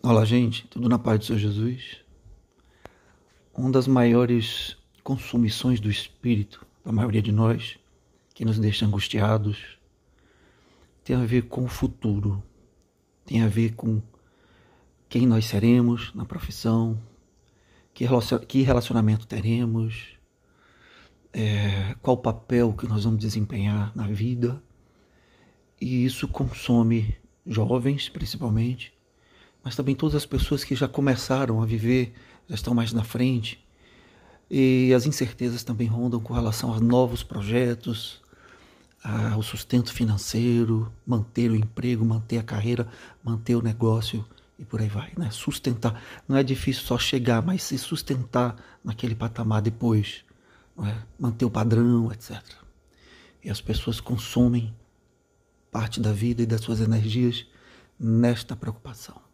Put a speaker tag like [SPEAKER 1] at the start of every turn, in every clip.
[SPEAKER 1] Olá, gente, tudo na paz do Senhor Jesus? Uma das maiores consumições do espírito da maioria de nós, que nos deixa angustiados, tem a ver com o futuro, tem a ver com quem nós seremos na profissão, que relacionamento teremos, é, qual papel que nós vamos desempenhar na vida. E isso consome jovens, principalmente, mas também todas as pessoas que já começaram a viver, já estão mais na frente. E as incertezas também rondam com relação a novos projetos, ao sustento financeiro, manter o emprego, manter a carreira, manter o negócio e por aí vai. Né? Sustentar. Não é difícil só chegar, mas se sustentar naquele patamar depois. É? Manter o padrão, etc. E as pessoas consomem parte da vida e das suas energias nesta preocupação.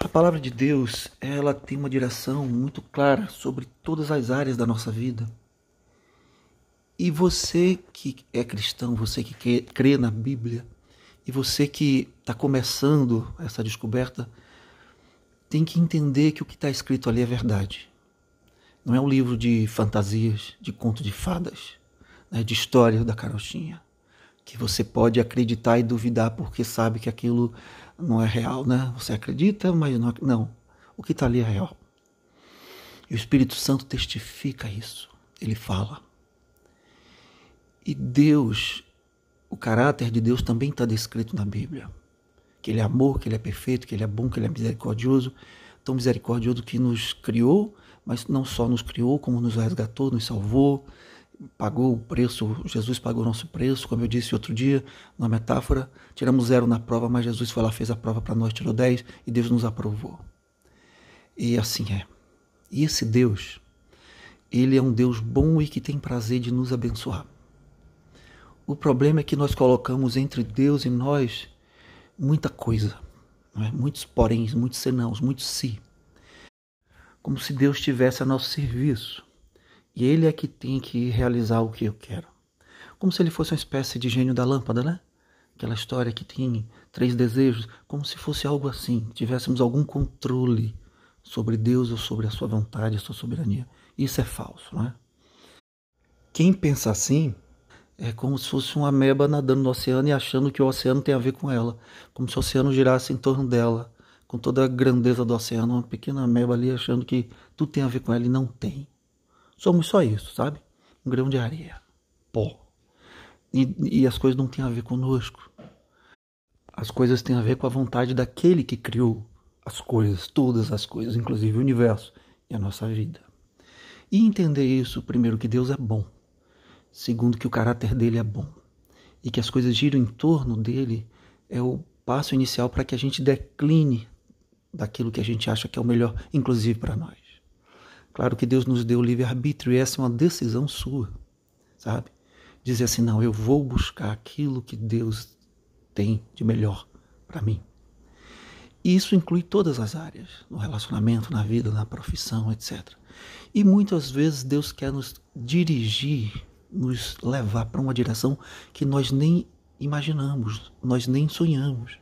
[SPEAKER 1] A palavra de Deus, ela tem uma direção muito clara sobre todas as áreas da nossa vida. E você que é cristão, você que crê na Bíblia, e você que está começando essa descoberta, tem que entender que o que está escrito ali é verdade. Não é um livro de fantasias, de conto de fadas, né, de história da carochinha, que você pode acreditar e duvidar porque sabe que aquilo não é real, né? Você acredita, mas não. Não. O que está ali é real. E o Espírito Santo testifica isso. Ele fala. E Deus, o caráter de Deus também está descrito na Bíblia. Que Ele é amor, que Ele é perfeito, que Ele é bom, que Ele é misericordioso. Tão misericordioso que nos criou, mas não só nos criou, como nos resgatou, nos salvou, pagou o preço, Jesus pagou o nosso preço, como eu disse outro dia, na metáfora, tiramos zero na prova, mas Jesus foi lá, fez a prova para nós, tirou dez e Deus nos aprovou. E assim é. E esse Deus, ele é um Deus bom e que tem prazer de nos abençoar. O problema é que nós colocamos entre Deus e nós muita coisa, é? muitos poréns, muitos senãos, muitos si. Como se Deus estivesse a nosso serviço e ele é que tem que realizar o que eu quero. Como se ele fosse uma espécie de gênio da lâmpada, né? Aquela história que tem três desejos, como se fosse algo assim, tivéssemos algum controle sobre Deus ou sobre a sua vontade, a sua soberania. Isso é falso, não é? Quem pensa assim é como se fosse uma ameba nadando no oceano e achando que o oceano tem a ver com ela, como se o oceano girasse em torno dela, com toda a grandeza do oceano, uma pequena ameba ali achando que tudo tem a ver com ela e não tem. Somos só isso, sabe? Um grão de areia, pó. E, e as coisas não têm a ver conosco. As coisas têm a ver com a vontade daquele que criou as coisas, todas as coisas, inclusive o universo e a nossa vida. E entender isso, primeiro, que Deus é bom. Segundo, que o caráter dele é bom. E que as coisas giram em torno dele é o passo inicial para que a gente decline daquilo que a gente acha que é o melhor, inclusive para nós. Claro que Deus nos deu livre-arbítrio e essa é uma decisão sua, sabe? Dizer assim, não, eu vou buscar aquilo que Deus tem de melhor para mim. E isso inclui todas as áreas, no relacionamento, na vida, na profissão, etc. E muitas vezes Deus quer nos dirigir, nos levar para uma direção que nós nem imaginamos, nós nem sonhamos.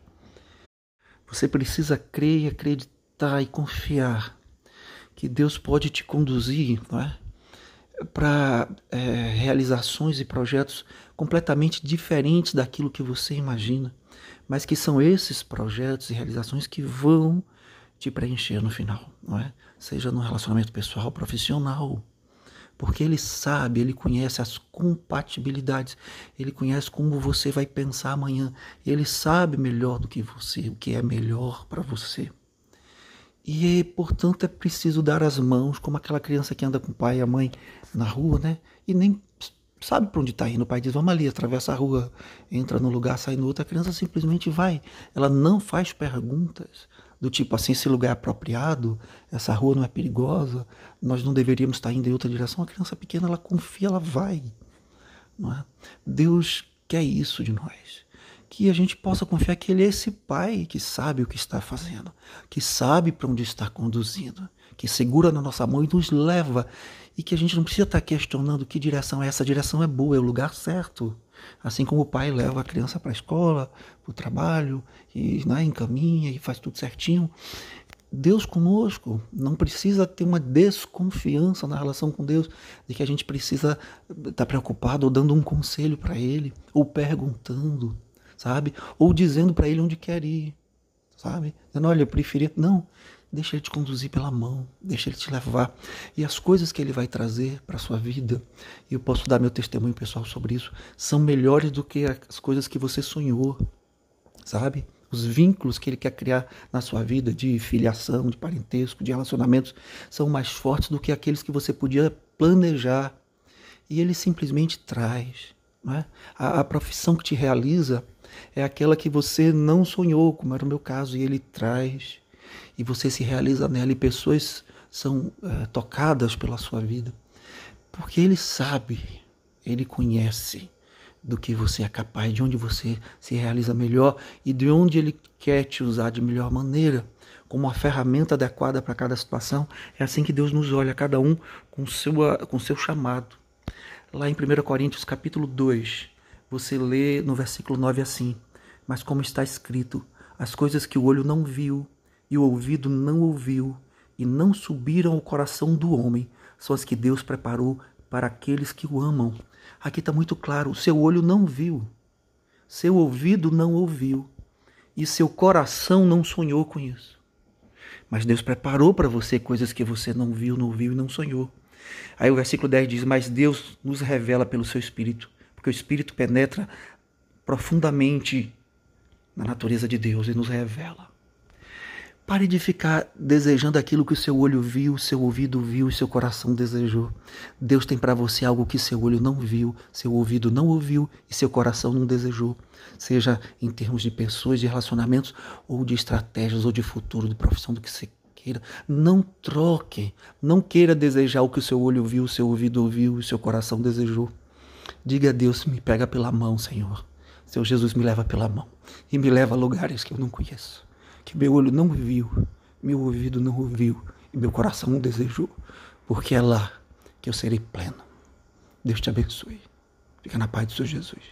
[SPEAKER 1] Você precisa crer e acreditar e confiar que Deus pode te conduzir é? para é, realizações e projetos completamente diferentes daquilo que você imagina, mas que são esses projetos e realizações que vão te preencher no final, não é? Seja no relacionamento pessoal, profissional, porque ele sabe, ele conhece as compatibilidades, ele conhece como você vai pensar amanhã, ele sabe melhor do que você, o que é melhor para você. E, portanto, é preciso dar as mãos, como aquela criança que anda com o pai e a mãe na rua, né? E nem sabe para onde está indo. O pai diz, vamos ali, atravessa a rua, entra no lugar, sai no outro. A criança simplesmente vai. Ela não faz perguntas do tipo assim, esse lugar é apropriado, essa rua não é perigosa, nós não deveríamos estar indo em outra direção. A criança pequena, ela confia, ela vai. Não é? Deus quer isso de nós que a gente possa confiar que Ele é esse Pai que sabe o que está fazendo, que sabe para onde está conduzindo, que segura na nossa mão e nos leva, e que a gente não precisa estar questionando que direção é essa. Direção é boa, é o lugar certo. Assim como o pai leva a criança para a escola, para o trabalho, e né, encaminha e faz tudo certinho. Deus conosco não precisa ter uma desconfiança na relação com Deus, de que a gente precisa estar tá preocupado ou dando um conselho para Ele, ou perguntando, sabe? Ou dizendo para Ele onde quer ir, sabe? Dizendo, olha, eu preferia. Não, Deixa ele te conduzir pela mão, deixa ele te levar. E as coisas que ele vai trazer para sua vida, e eu posso dar meu testemunho pessoal sobre isso, são melhores do que as coisas que você sonhou, sabe? Os vínculos que ele quer criar na sua vida de filiação, de parentesco, de relacionamentos, são mais fortes do que aqueles que você podia planejar. E ele simplesmente traz. É? A, a profissão que te realiza é aquela que você não sonhou, como era o meu caso, e ele traz e você se realiza nela e pessoas são é, tocadas pela sua vida. Porque Ele sabe, Ele conhece do que você é capaz, de onde você se realiza melhor e de onde Ele quer te usar de melhor maneira, como uma ferramenta adequada para cada situação. É assim que Deus nos olha, cada um com seu, com seu chamado. Lá em 1 Coríntios capítulo 2, você lê no versículo 9 assim: Mas como está escrito, as coisas que o olho não viu, e o ouvido não ouviu e não subiram ao coração do homem são as que Deus preparou para aqueles que o amam. Aqui está muito claro: seu olho não viu, seu ouvido não ouviu e seu coração não sonhou com isso. Mas Deus preparou para você coisas que você não viu, não ouviu e não sonhou. Aí o versículo 10 diz: Mas Deus nos revela pelo seu Espírito, porque o Espírito penetra profundamente na natureza de Deus e nos revela. Pare de ficar desejando aquilo que o seu olho viu, seu ouvido viu e seu coração desejou. Deus tem para você algo que seu olho não viu, seu ouvido não ouviu e seu coração não desejou. Seja em termos de pessoas, de relacionamentos, ou de estratégias, ou de futuro, de profissão, do que você queira. Não troque. Não queira desejar o que o seu olho viu, seu ouvido ouviu e seu coração desejou. Diga a Deus: me pega pela mão, Senhor. Seu Jesus me leva pela mão e me leva a lugares que eu não conheço que meu olho não viu, meu ouvido não ouviu e meu coração não desejou, porque é lá que eu serei pleno. Deus te abençoe. Fica na paz do Senhor Jesus.